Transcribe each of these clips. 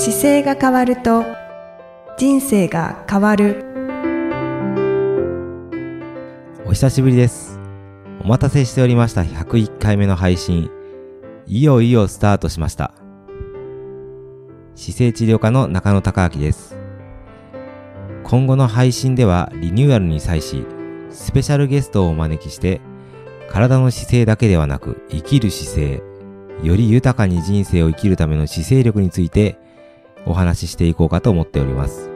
姿勢が変わると人生が変わるお久しぶりです。お待たせしておりました101回目の配信。いよいよスタートしました。姿勢治療科の中野孝明です。今後の配信ではリニューアルに際し、スペシャルゲストをお招きして、体の姿勢だけではなく生きる姿勢、より豊かに人生を生きるための姿勢力についてお話ししていこうかと思っております。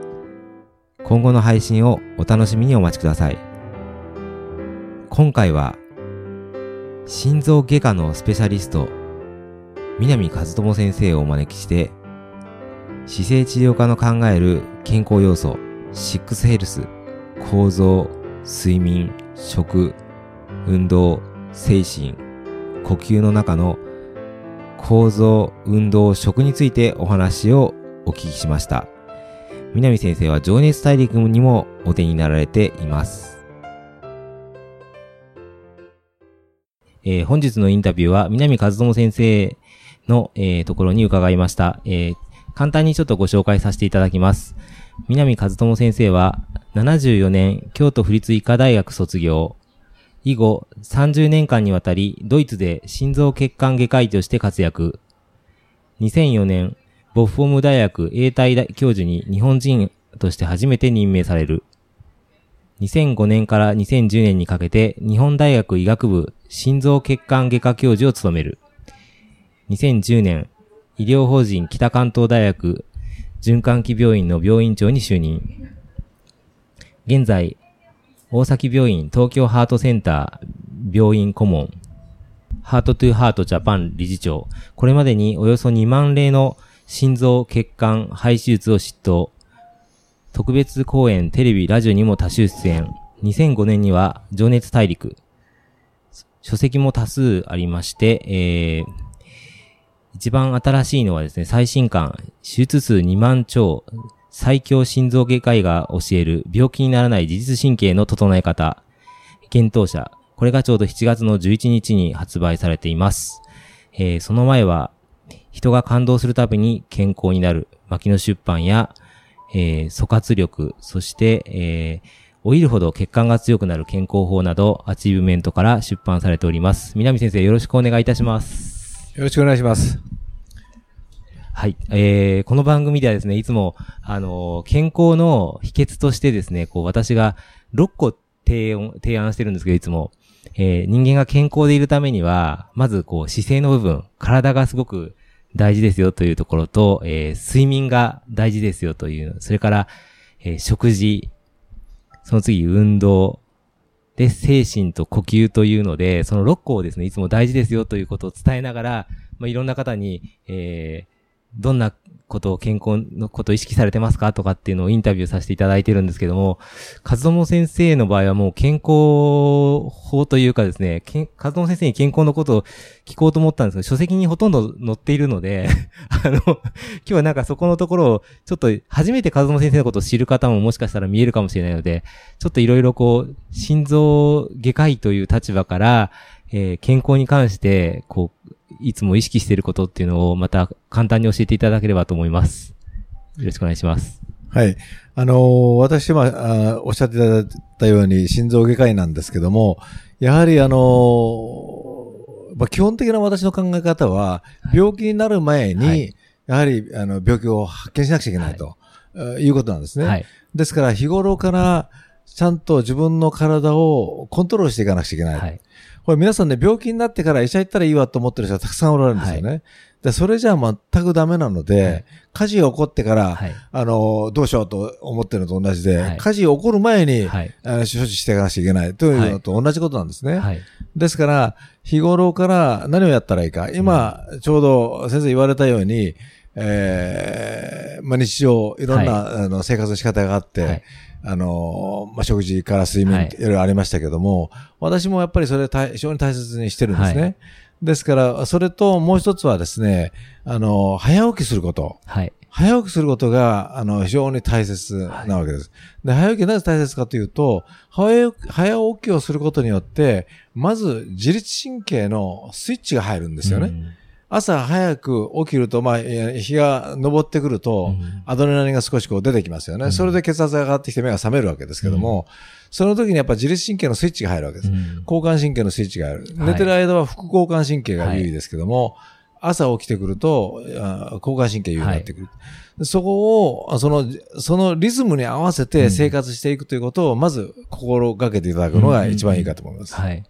今後の配信をお楽しみにお待ちください。今回は心臓外科のスペシャリスト南和智先生をお招きして姿勢治療科の考える健康要素シックスヘルス構造睡眠食運動精神呼吸の中の構造運動食についてお話をお聞きしました南先生は情熱大陸にもお手になられていますえー本日のインタビューは南和智先生の、えーところに伺いました、えー簡単にちょっとご紹介させていただきます。南和智先生は74年京都府立医科大学卒業。以後30年間にわたりドイツで心臓血管外科医として活躍。2004年ボッフォーム大学英体大教授に日本人として初めて任命される。2005年から2010年にかけて日本大学医学部心臓血管外科教授を務める。2010年、医療法人北関東大学循環器病院の病院長に就任。現在、大崎病院東京ハートセンター病院顧問、ハートトゥーハートジャパン理事長、これまでにおよそ2万例の心臓血管肺手術を執刀。特別公演、テレビ、ラジオにも多数出演。2005年には、情熱大陸。書籍も多数ありまして、えー、一番新しいのはですね、最新刊、手術数2万超、最強心臓外科医が教える病気にならない自律神経の整え方、幻冬舎。これがちょうど7月の11日に発売されています。えーその前は、人が感動するたびに健康になる、マキノ出版や、えー、疎活力、そして、えー、老いるほど血管が強くなる健康法など、アチーブメントから出版されております。南先生、よろしくお願いいたします。よろしくお願いします。はい。えー、この番組ではですね、いつも、あのー健康の秘訣としてですね、こう、私が6個提案、提案してるんですけど、いつも、えー、人間が健康でいるためには、まず、こう、姿勢の部分、体がすごく大事ですよというところと、えー、睡眠が大事ですよという、それから、えー食事、その次、運動、で、精神と呼吸というので、その6個をですね、いつも大事ですよということを伝えながら、まあ、いろんな方に、えーどんなことを健康のことを意識されてますか？とかっていうのをインタビューさせていただいてるんですけども、和友先生の場合はもう健康法というかですね、和友先生に健康のことを聞こうと思ったんですけど、書籍にほとんど載っているので、あの、今日はなんかそこのところを、ちょっと初めて和友先生のことを知る方ももしかしたら見えるかもしれないので、ちょっといろいろこう、心臓外科医という立場から、えー健康に関して、こう、いつも意識していることっていうのをまた簡単に教えていただければと思います。よろしくお願いします。はい。あのー私は、あーおっしゃっていただいたように心臓外科医なんですけども、やはりあのーまあ、基本的な私の考え方は、病気になる前に、はいやはりあの病気を発見しなくちゃいけないと、えーいうことなんですね。はい。ですから日頃からちゃんと自分の体をコントロールしていかなくちゃいけない。はい。これ皆さんね、病気になってから医者行ったらいいわと思ってる人はたくさんおられるんですよね。でそれじゃあ全くダメなので、はい火事が起こってから、はい。あの、どうしようと思ってるのと同じで、はい火事が起こる前に、処置していかなきゃいけないというのと同じことなんですね。はい。ですから、日頃から何をやったらいいか。今、ちょうど先生言われたように、えーまあ、日常、いろんな、あの生活の仕方があって、はいあの、まあ、食事から睡眠、はいいろいろありましたけども、私もやっぱりそれ大非常に大切にしてるんですね。はいですから、それともう一つはですね、あの、早起きすること。はい。早起きすることが、あの、非常に大切なわけです。で、早起きなぜ大切かというと、早起きをすることによって、まず自律神経のスイッチが入るんですよね。うん朝早く起きると、まあ、えー日が昇ってくると、うんアドレナリンが少しこう出てきますよね。うんそれで血圧が上がってきて目が覚めるわけですけども、その時にやっぱ自律神経のスイッチが入るわけです。うん交感神経のスイッチがある。はい寝てる間は副交感神経が優位ですけども、朝起きてくると、あ交感神経優位になってくる。そこを、あその、そのリズムに合わせて生活していくということを、まず心がけていただくのが一番いいかと思います。はい。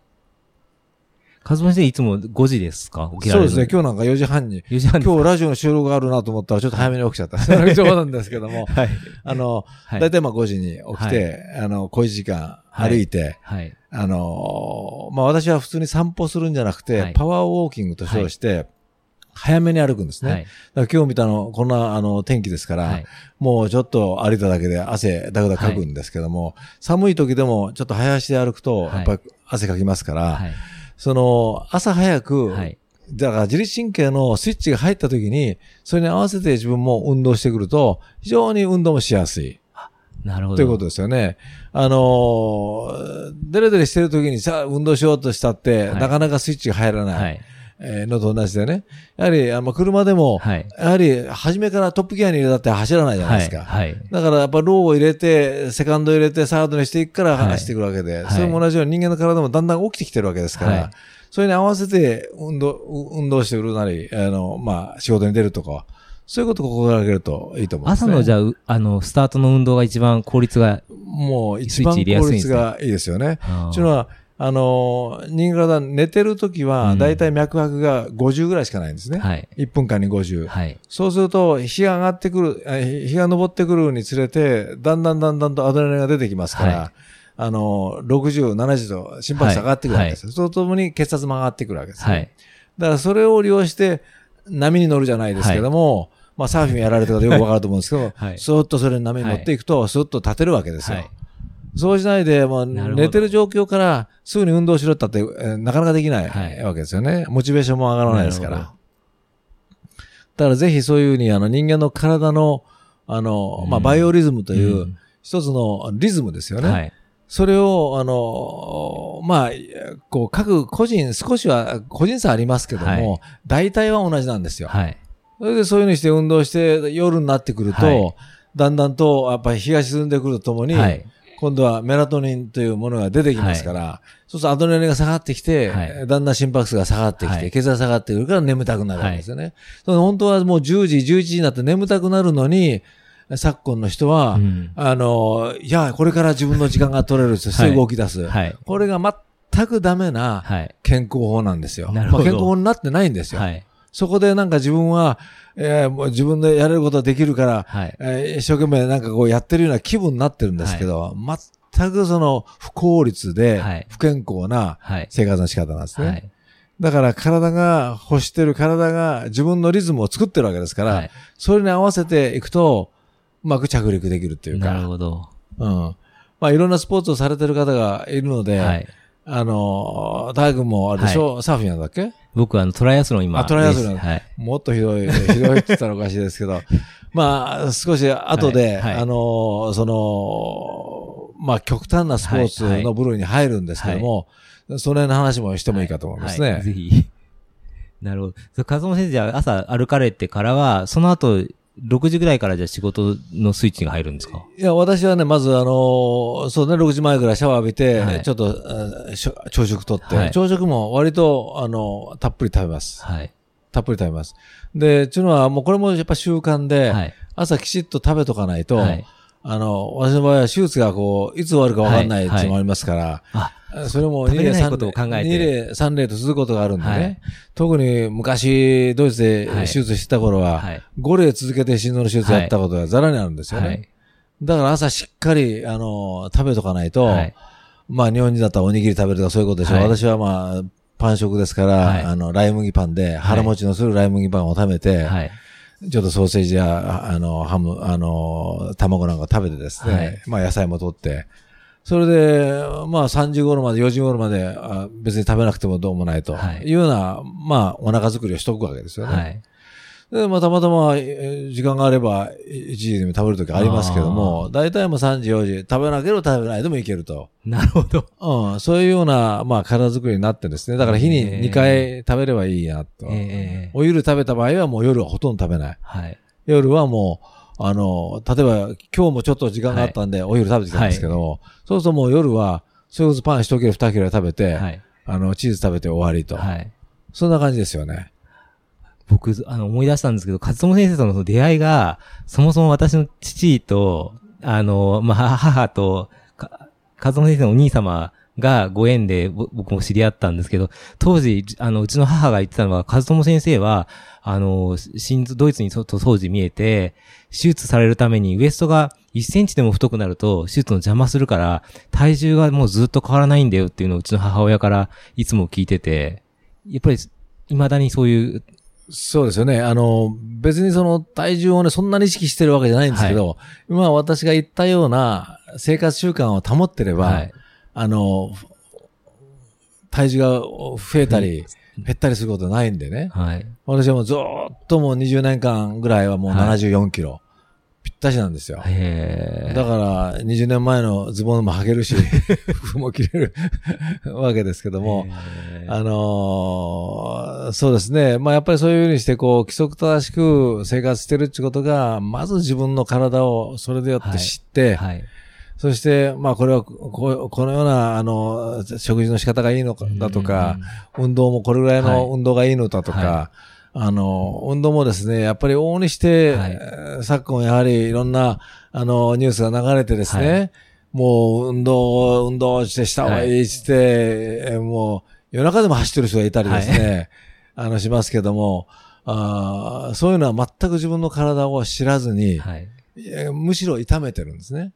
カズマ先生いつも5時ですか？起きられるそうですね。今日なんか4時半に、4時半今日ラジオの収録があるなと思ったらちょっと早めに起きちゃった。それ冗談ですけども、はい。あの、はいだいたいまあ5時に起きて、あの、小一時間歩いて、はい。あのーまあ、私は普通に散歩するんじゃなくて、はいパワーウォーキングと称して、早めに歩くんですね。はい。だから今日見たの、こんな、あの、天気ですから、はい。もうちょっと歩いただけで汗だくだくかくんですけども、寒い時でもちょっと早足で歩くと、はいやっぱり汗かきますから、はい。その、朝早く、はい。だから自律神経のスイッチが入った時に、それに合わせて自分も運動してくると、非常に運動もしやすい。なるほど。ということですよね。あのー、デレデレしてる時にさあ、運動しようとしたって、はいなかなかスイッチが入らない、はい。えーのと同じでね。やはり、あの車でも、はい。やはり、初めからトップギアに入れたって走らないじゃないですか。はい。だから、やっぱローを入れて、セカンド入れて、サードにしていくからはい走っていくわけで、はいそれも同じように人間の体もだんだん起きてきてるわけですから、はいそれに合わせて運動、運動してくるなり、あの、まあ、仕事に出るとか、そういうことを心がけるといいと思います、ね。朝のじゃあ、うあの、スタートの運動が一番効率が、もう一番効率がいいですよね。あーっていうのは、あの、人間体寝てる時は、うんだいたい脈拍が50ぐらいしかないんですね。はい。1分間に50。はい。そうすると、日が上がってくる、え日が昇ってくるにつれて、だんだんだんだんとアドレナリンが出てきますから、はいあの、60、70と心拍数上がってくるわけですよ。それとともに血圧も上がってくるわけです、ね。はい。だからそれを利用して、波に乗るじゃないですけども、まあサーフィンやられてる方よくわかると思うんですけど、はいスーッとそれに波に乗っていくと、スーッと立てるわけですよ。はいそうしないで、もう寝てる状況からすぐに運動しろったって、えーなかなかできないはいわけですよね。モチベーションも上がらないですから。だからぜひそういうふうにあの人間の体の、あの、まあ、うんバイオリズムという、うん一つのリズムですよね。はい。それを、あの、まあ、こう、各個人、少しは個人差ありますけども、はい大体は同じなんですよ。はい。それでそういうふうにして運動して夜になってくると、はいだんだんと、やっぱり日が沈んでくるとともに、はい。今度はメラトニンというものが出てきますから、そうするとアドレナリンが下がってきて、はいだんだん心拍数が下がってきて、はい血圧が下がってくるから眠たくなるわけですよね。その本当はもう10時、11時になって眠たくなるのに、昨今の人は、うんあの、いや、これから自分の時間が取れるとして動き出す。はい。これが全くダメなはい。健康法なんですよ。なるほどまあ、健康法になってないんですよ。はい。そこでなんか自分は、えーもう自分でやれることができるから、はい。えー一生懸命なんかこうやってるような気分になってるんですけど、全くその不効率ではい不健康なはい。生活の仕方なんですね。はい。だから体が欲してる体が自分のリズムを作ってるわけですから、はいそれに合わせていくと、うまく着陸できるっていうなるか、ほど。うん。まあいろんなスポーツをされてる方がいるので、はい。あの、大君もあれでしょ、サーフィンなんだっけ？僕はあの、トライアスロン今。あトライアスロン。はい。もっとひどい、ひどいって言ったらおかしいですけど、まあ、少し後で、はい。はい。あの、その、まあ、極端なスポーツはいはいの部類に入るんですけども、その辺の話もしてもいいかと思いますね。はい。ぜひ。なるほど。風間先生じゃあ朝歩かれてからは、その後、6時ぐらいからじゃあ仕事のスイッチが入るんですか？いや、私はね、まずあの、そうね、6時前ぐらいシャワー浴びて、はいちょっと、朝食とって、はい朝食も割と、あの、たっぷり食べます。はい。たっぷり食べます。で、っていうのは、もうこれもやっぱ習慣で、はい。朝きちっと食べとかないと、はい。あの、私の場合は手術がこう、いつ終わるかわかんないっていうのもありますから、あ、それも2例食べれない3ことを考えて2例3例と続くことがあるんでね。はい特に昔、ドイツではい手術してた頃は、はい。5例続けて心臓の手術やったことがざらにあるんですよね。はい。だから朝しっかり、あの、食べとかないと、はい。まあ日本人だったらおにぎり食べるとかそういうことでしょう。はい私はまあ、パン食ですから、はいあの、ライ麦パンで、腹持ちのするライ麦パンを食べて、はい。ちょっとソーセージや、あの、ハム、あの、卵なんか食べてですね、はいまあ野菜も取って、それで、まあ3時頃まで、4時頃まで、あ別に食べなくてもどうもないと、はいい、うような、まあお腹作りをしとくわけですよね。はい。で、まあ、たまたま、えー時間があれば、1時でも食べるときありますけども、大体もう3時、4時、食べなければ食べないでもいけると。なるほど。うん、そういうような、まあ、体作りになってですね。だから日に2回食べればいいなと。ええお昼食べた場合はもう夜はほとんど食べない。はい。夜はもう、あの、例えば今日もちょっと時間があったんで、お昼食べてきたんですけども、そうするともう夜は、それこそパン一切れ二切れ食べて、はい。あの、チーズ食べて終わりと。はい。そんな感じですよね。僕、あの、思い出したんですけど、勝友先生との出会いが、そもそも私の父と、あの、まあ、母と、か勝友先生のお兄様がご縁でぼ僕も知り合ったんですけど、当時、あの、うちの母が言ってたのは、勝友先生は、あの、心臓、ドイツにと当時見えて、手術されるためにウエストが1センチでも太くなると手術の邪魔するから、体重がもうずっと変わらないんだよっていうのをうちの母親からいつも聞いてて、やっぱり、未だにそういうそうですよね。あの、別にその体重をね、そんなに意識してるわけじゃないんですけど、今私が言ったような生活習慣を保ってれば、はい。あの、体重が増えたり、減ったりすることないんでね。はい。私はもうずーっともう20年間ぐらいはもうはい74キロ。ぴったしなんですよ。へえ。だから、20年前のズボンも履けるし、服も着れる わけですけども、あのーそうですね。まあやっぱりそういうふうにして、こう、規則正しく生活してるってことが、まず自分の体をそれでよって知って、はい。そして、まあこれはこう、このような、あの、食事の仕方がいいのか、だとか、運動もこれぐらいのはい。運動がいいのだとか、はあの、運動もですね、やっぱり往々にして、はい。えー昨今やはりいろんな、あの、ニュースが流れてですね、はもう運動、運動してした方がい。いっつって、えーもう夜中でも走ってる人がいたりですね、あの、しますけども、あーそういうのは全く自分の体を知らずに、むしろ痛めてるんですね。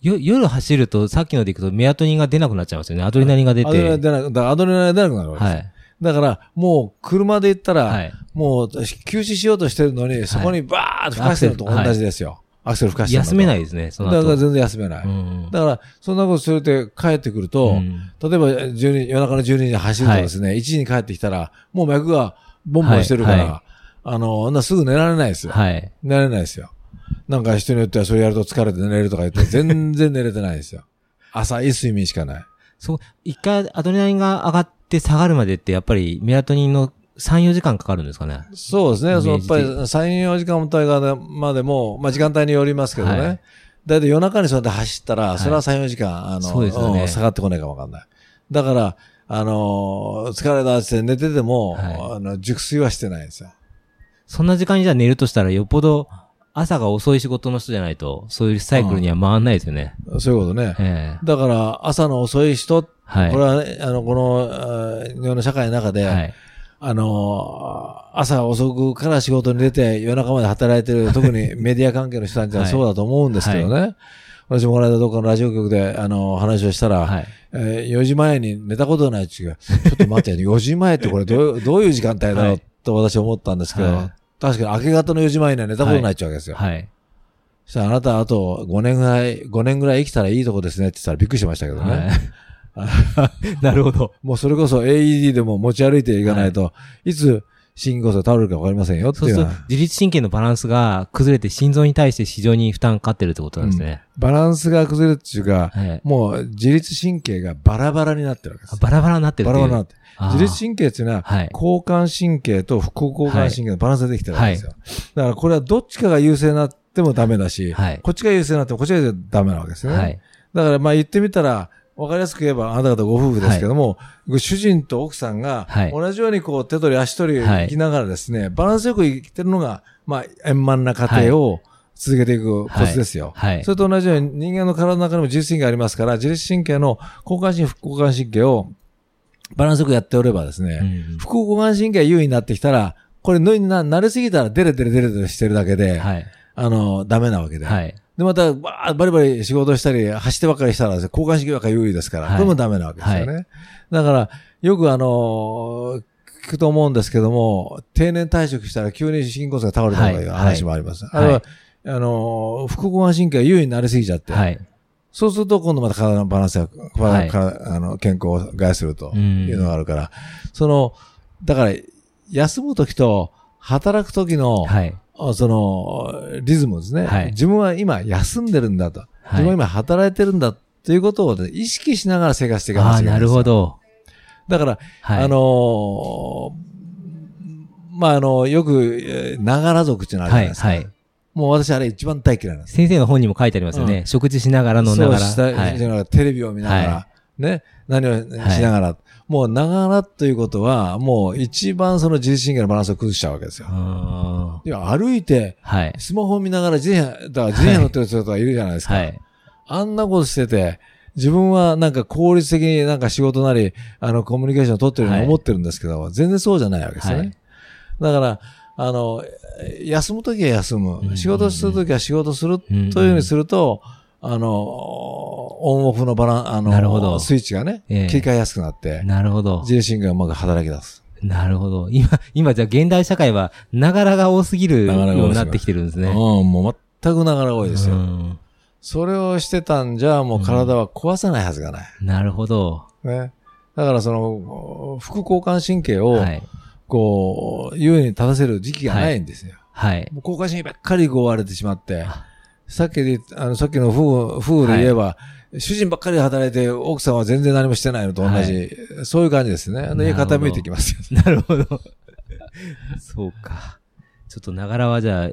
よ、夜走ると、さっきのでいくと、メラトニンが出なくなっちゃいますよね。アドレナリンが出て。アドレナリン出なくだからアドレナリン出なくなるわけです。はい。だから、もう車で行ったら、はい。もう休止しようとしてるのに、そこにバーッと吹かしてるのと同じですよ。アクセル吹かしてる休めないですね、その後。だから全然休めない。うん。だから、そんなことすると帰ってくると、うん例えば12夜中の12時に走るとですね、1時に帰ってきたら、もう脈がボンボンしてるから、はいはあの、なすぐ寝られないですよ。はい。寝られないですよ。なんか人によってはそれやると疲れて寝れるとか言って、全然寝れてないですよ。浅い睡眠しかない。そう、一回アドレナリンが上がって下がるまでって、やっぱりメラトニンの3、4時間かかるんですかね。そうですね。そのやっぱり3、4時間もたいまでも、まあ時間帯によりますけどね。はいだいたい夜中にそうやって走ったら、いそれは3、4時間、あの、そうですよねん下がってこないかもわかんない。だから、あのー疲れたって寝てても、はいあの、熟睡はしてないんですよ。そんな時間にじゃあ寝るとしたら、よっぽど朝が遅い仕事の人じゃないと、そういうサイクルには回んないですよね。そういうことね。ええだから、朝の遅い人、はい。これはね、あの、この、あー日本の社会の中で、はい。あのー朝遅くから仕事に出て夜中まで働いてる、特にメディア関係の人たちははいそうだと思うんですけどね。私もこの間どっかのラジオ局で、あの、話をしたら、はい。えー4時前に寝たことないっていうか、ちょっと待って、4時前ってこれどういう、どういう時間帯だろうはいと私は思ったんですけど、はい確かに明け方の4時前には寝たことないってわけですよ。はい。そしたらあなたあと5年ぐらい、5年ぐらい生きたらいいとこですねって言ったらびっくりしましたけどね。はい。なるほど。もうそれこそ AED でも持ち歩いていかないと、いつ心筋梗塞倒れるかわかりませんよってそうすると自律神経のバランスが崩れて心臓に対して非常に負担かかってるってことなんですね。バランスが崩れるっていうか、はい。もう自律神経がバラバラになってるわけです。あバラバラになってる。バラバラになってる。自律神経っていうのは、はい。交感神経と副交感神経のバランスでできてるわけですよ。だからこれはどっちかが優勢になってもダメだし、はいこっちが優勢になってもこっちがダメなわけですよね。はい。だからまあ言ってみたら、わかりやすく言えば、あなた方ご夫婦ですけども、主人と奥さんがはい、同じようにこう手取り足取りはい生きながらですね、バランスよく生きてるのが、まあ円満な家庭を続けていくコツですよ。はいそ。れと同じように人間の体の中にも自律神経がありますから、自律神経の交感神経、副交感神経をバランスよくやっておればですね、うん副交感神経が優位になってきたら、これ慣れすぎたらデレデレデレデレしてるだけで、はい。あの、ダメなわけで。はい。で、また、バーバリバリ仕事したり、走ってばっかりしたら、交感神経ばっかり優位ですから、はいこれもダメなわけですよね。だから、よくあのー聞くと思うんですけども、定年退職したら急に心筋梗塞が倒れたとかいう話もあります。はいあれは、はいあのー副交感神経が優位になりすぎちゃって、はい。そうすると今度また体のバランスが、はい体あの健康を害するとうんいうのがあるから、その、だから、休むときと働く時の、はい。あその、リズムですね。はい自分は今休んでるんだと。自分は今働いてるんだということをね、意識しながら生活していかないけなですよないるほ。ど。だから、はい。あのーまあ、あの、よく、えーながら族っていうのあるじゃはい、ないですか。はい。もう私あれ一番大嫌いなんです。先生の本にも書いてありますよね。食事しながら飲んながら。そうしながらテレビを見ながら、はね、何をしながら、もうながらということは、もう一番その自律神経のバランスを崩しちゃうわけですよ。あいや、歩いて、ーはい。スマホを見ながら自転車、だから自転車乗ってる人とかいるじゃないですか。はい。あんなことしてて、自分はなんか効率的になんか仕事なり、あの、コミュニケーションを取ってるようにはい思ってるんですけど、全然そうじゃないわけですよね。はいだから、あの、休むときは休む、うん仕事するときは仕事するというふうにすると、あの、オンオフのバラン、あなるほどの、スイッチがね、ええ切り替えやすくなって、なるほど。自律神経がうまく働き出す。なるほど。今、今じゃあ現代社会は、ながらが多すぎるよながらが多すぎるうになってきてるんですね。うん、もう全くながら多いですよ。うんそれをしてたんじゃ、もう体は壊さないはずがない。なるほど。ね。だからその、副交感神経を、はい。こう、優位に立たせる時期がないんですよ。はい。もう交感神経ばっかりこう追われてしまって、さっきで、あの、さっきの夫婦、夫婦で言えば、主人ばっかり働いて、奥さんは全然何もしてないのと同じ、そういう感じですね。あの家傾いてきますよ。なるほど。そうか。ちょっとながらはじゃあ、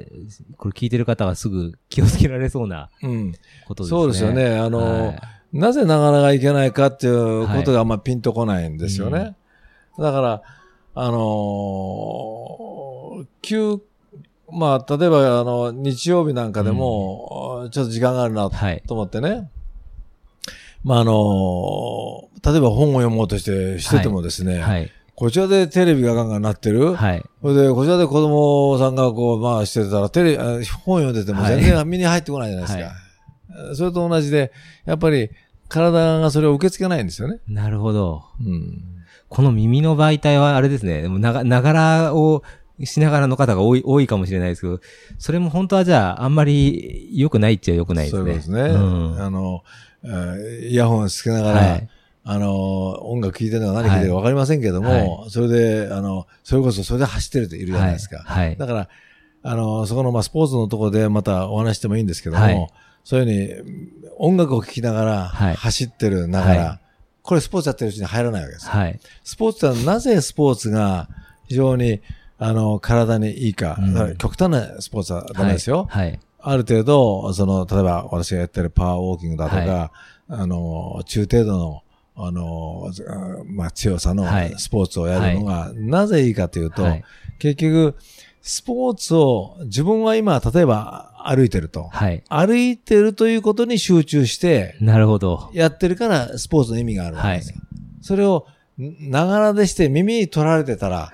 これ聞いてる方はすぐ気をつけられそうなうん。ことですね。そうですよね。あの、はいなぜながらがいけないかっていうことがあんまピンとこないんですよね。はいだから、あのー急、まあ、例えば、あの、日曜日なんかでも、ちょっと時間があるなはい。と思ってね。まあ、あのー例えば本を読もうとして、しててもですね、はい。こちらでテレビがガンガン鳴ってる。はい。それで、こちらで子供さんがこう、まあしてたら、テレビ、あ本読んでても全然身に入ってこないじゃないですか。それと同じで、やっぱり体がそれを受け付けないんですよね。なるほど。うん。この耳の媒体はあれですね。でもなが、ながらをしながらの方が多い、多いかもしれないですけど、それも本当はじゃあ、あんまり良くないっちゃ良くないですね。そうですね。うんあの、えーイヤホンつけながら、はい。あの、音楽聴いてるのか何聴いてるか分かりませんけども、はそれで、あの、それこそそれで走ってる人いるじゃないですか。はい。はいだから、あの、そこの、まあ、スポーツのところでまたお話してもいいんですけども、はいそういうふうに、音楽を聴きながら、はい走ってるながら、はこれスポーツやってるうちに入らないわけですよ。はい。スポーツはなぜスポーツが非常に、あの、体にいいか。うん極端なスポーツはダメですよ。はい。ある程度、その、例えば私がやってるパワーウォーキングだとか、はあの、中程度の、あの、あまあ、強さのはいスポーツをやるのが、なぜいいかというと、はい。結局、スポーツを、自分は今、例えば歩いてると。はい。歩いてるということに集中して、なるほど。やってるから、スポーツの意味があるわけですよ。それを、ながらでして耳に取られてたら、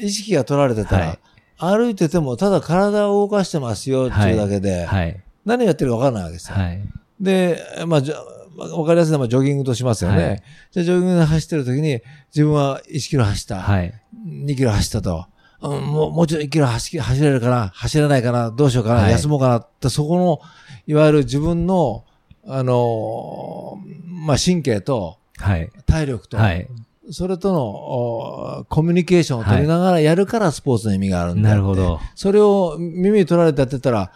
意識が取られてたら、歩いててもただ体を動かしてますよっていうだけで、はい。何やってるか分からないわけですよ。はい。で、まあ、じゃ分かりやすいのはジョギングとしますよね。はいじゃあジョギングで走ってる時に、自分は1キロ走った。はい。2キロ走ったと。うん、もう、もうちょっと1キロ走走れるかな？走れないかな？どうしようかな、はい休もうかな？って、そこの、いわゆる自分の、あのーまあ、神経とはい。体力と、はい。それとのおコミュニケーションを取りながらやるからスポーツの意味があるんだなるほど。それを耳に取られてやってたら、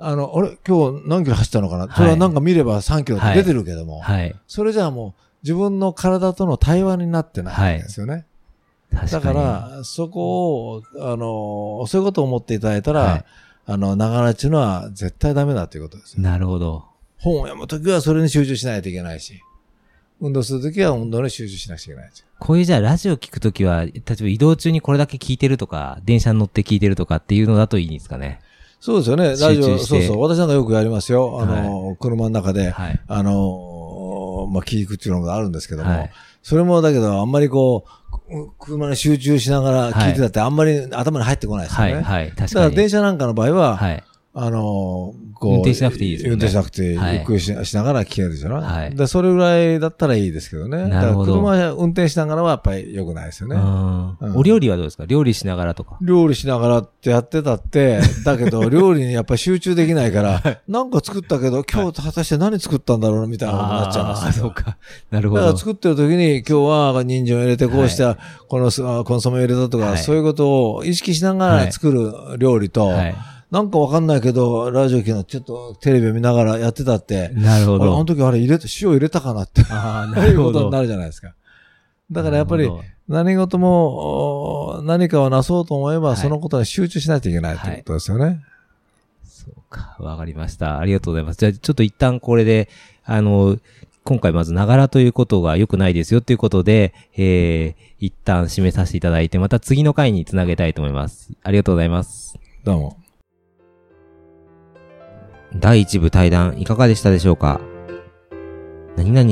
あの、あれ？今日何キロ走ったのかな、それはなんか見れば3キロって出てるけども、はい。それじゃあもう自分の体との対話になってないんですよね。かに。から、そこを、あの、そういうことを思っていただいたら、はいあの、ながらっていうのは絶対ダメだということですよ。なるほど。本を読むときはそれに集中しないといけないし、運動するときは運動に集中しなくちゃいけないし。こういうじゃあラジオ聞くときは、例えば移動中にこれだけ聞いてるとか、電車に乗って聞いてるとかっていうのだといいんですかね。そうですよね。ラジオ、そうそう。私なんかよくやりますよ。あの、車の中で、はい。あの、まあ、聞くっていうのがあるんですけども、はい。それもだけど、あんまりこう、車に集中しながら聞いてたってあんまり頭に入ってこないですよね。はい。はい。確かに。だから電車なんかの場合は、はい。あの、こう。運転しなくていいですよね運転しなくて、はいゆっくりし,、しながら聞けるでしょ、はいで、それぐらいだったらいいですけどね。なるほどだから車運転しながらはやっぱり良くないですよね。うんうんお料理はどうですか？料理しながらとか。料理しながらってやってたって、だけど料理にやっぱり集中できないから、なんか作ったけど、今日果たして何作ったんだろうなみたいなことになっちゃいますよあーそうか。なるほどだから。作ってる時に、今日は人参を入れて、こうした、このすあコンソメを入れたとか、はいそういうことを意識しながら作る料理と、はい。なんかわかんないけど、ラジオちょっとテレビを見ながらやってたって、なるほあれあのど。時あれ入れて、塩入れたかなって、ああ、ああいうことになるじゃないですか。だからやっぱりなるほど何事もお何かをなそうと思えば、はいそのことに集中しないといけないということですよね。そうか。わかりました。ありがとうございます。じゃあ、ちょっと一旦これで、あの、今回まず、ながらということが良くないですよということで、えー、一旦締めさせていただいて、また次の回につなげたいと思います。ありがとうございます。どうも。第一部対談いかがでしたでしょうか？何々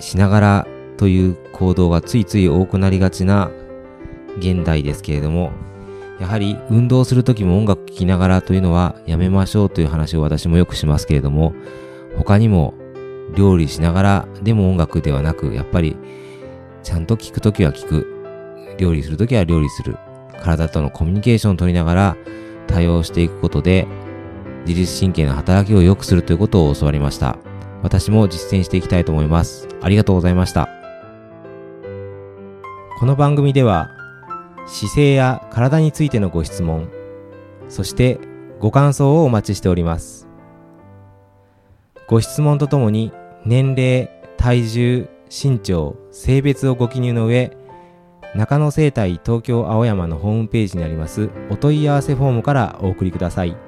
しながらという行動がついつい多くなりがちな現代ですけれども、やはり運動するときも音楽聴きながらというのはやめましょうという話を私もよくしますけれども、他にも料理しながらでも音楽ではなく、やっぱりちゃんと聴くときは聴く、料理するときは料理する、体とのコミュニケーションを取りながら対応していくことで、自律神経の働きを良くするということを教わりました。私も実践していきたいと思います。ありがとうございました。この番組では、姿勢や体についてのご質問、そしてご感想をお待ちしております。ご質問とともに、年齢、体重、身長、性別をご記入の上、中野生態東京青山のホームページにありますお問い合わせフォームからお送りください。